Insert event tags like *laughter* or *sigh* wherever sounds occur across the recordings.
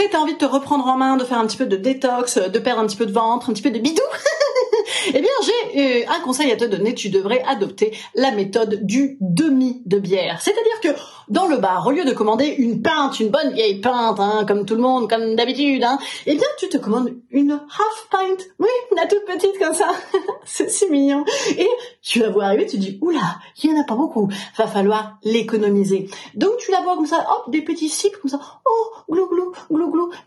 Rentrée, t'as envie de te reprendre en main, de faire un petit peu de détox, de perdre un petit peu de ventre, un petit peu de bidou *laughs* Eh bien, j'ai euh, un conseil à te donner. Tu devrais adopter la méthode du demi de bière. C'est-à-dire que dans le bar, au lieu de commander une pinte, une bonne vieille pinte, hein, comme tout le monde, comme d'habitude, hein, eh bien, tu te commandes une half pint. Oui, la toute petite comme ça. *laughs* C'est si mignon. Et tu la vois arriver, tu dis, oula, il y en a pas beaucoup. Va falloir l'économiser. Donc, tu la vois comme ça, hop, des petits sips comme ça. Oh,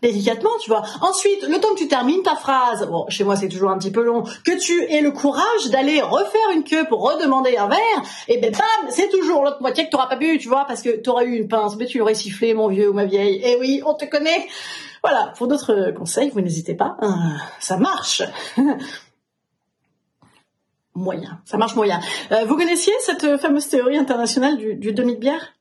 Délicatement, tu vois. Ensuite, le temps que tu termines ta phrase, bon, chez moi, c'est toujours un petit peu long, que tu aies le courage d'aller refaire une queue pour redemander un verre, et ben bam, c'est toujours l'autre moitié que tu n'auras pas bu, tu vois, parce que tu aurais eu une pince, mais tu l'aurais sifflé, mon vieux ou ma vieille. Et oui, on te connaît. Voilà, pour d'autres conseils, vous n'hésitez pas. Hein, ça marche. *laughs* moyen, ça marche moyen. Euh, vous connaissiez cette fameuse théorie internationale du, du demi de bière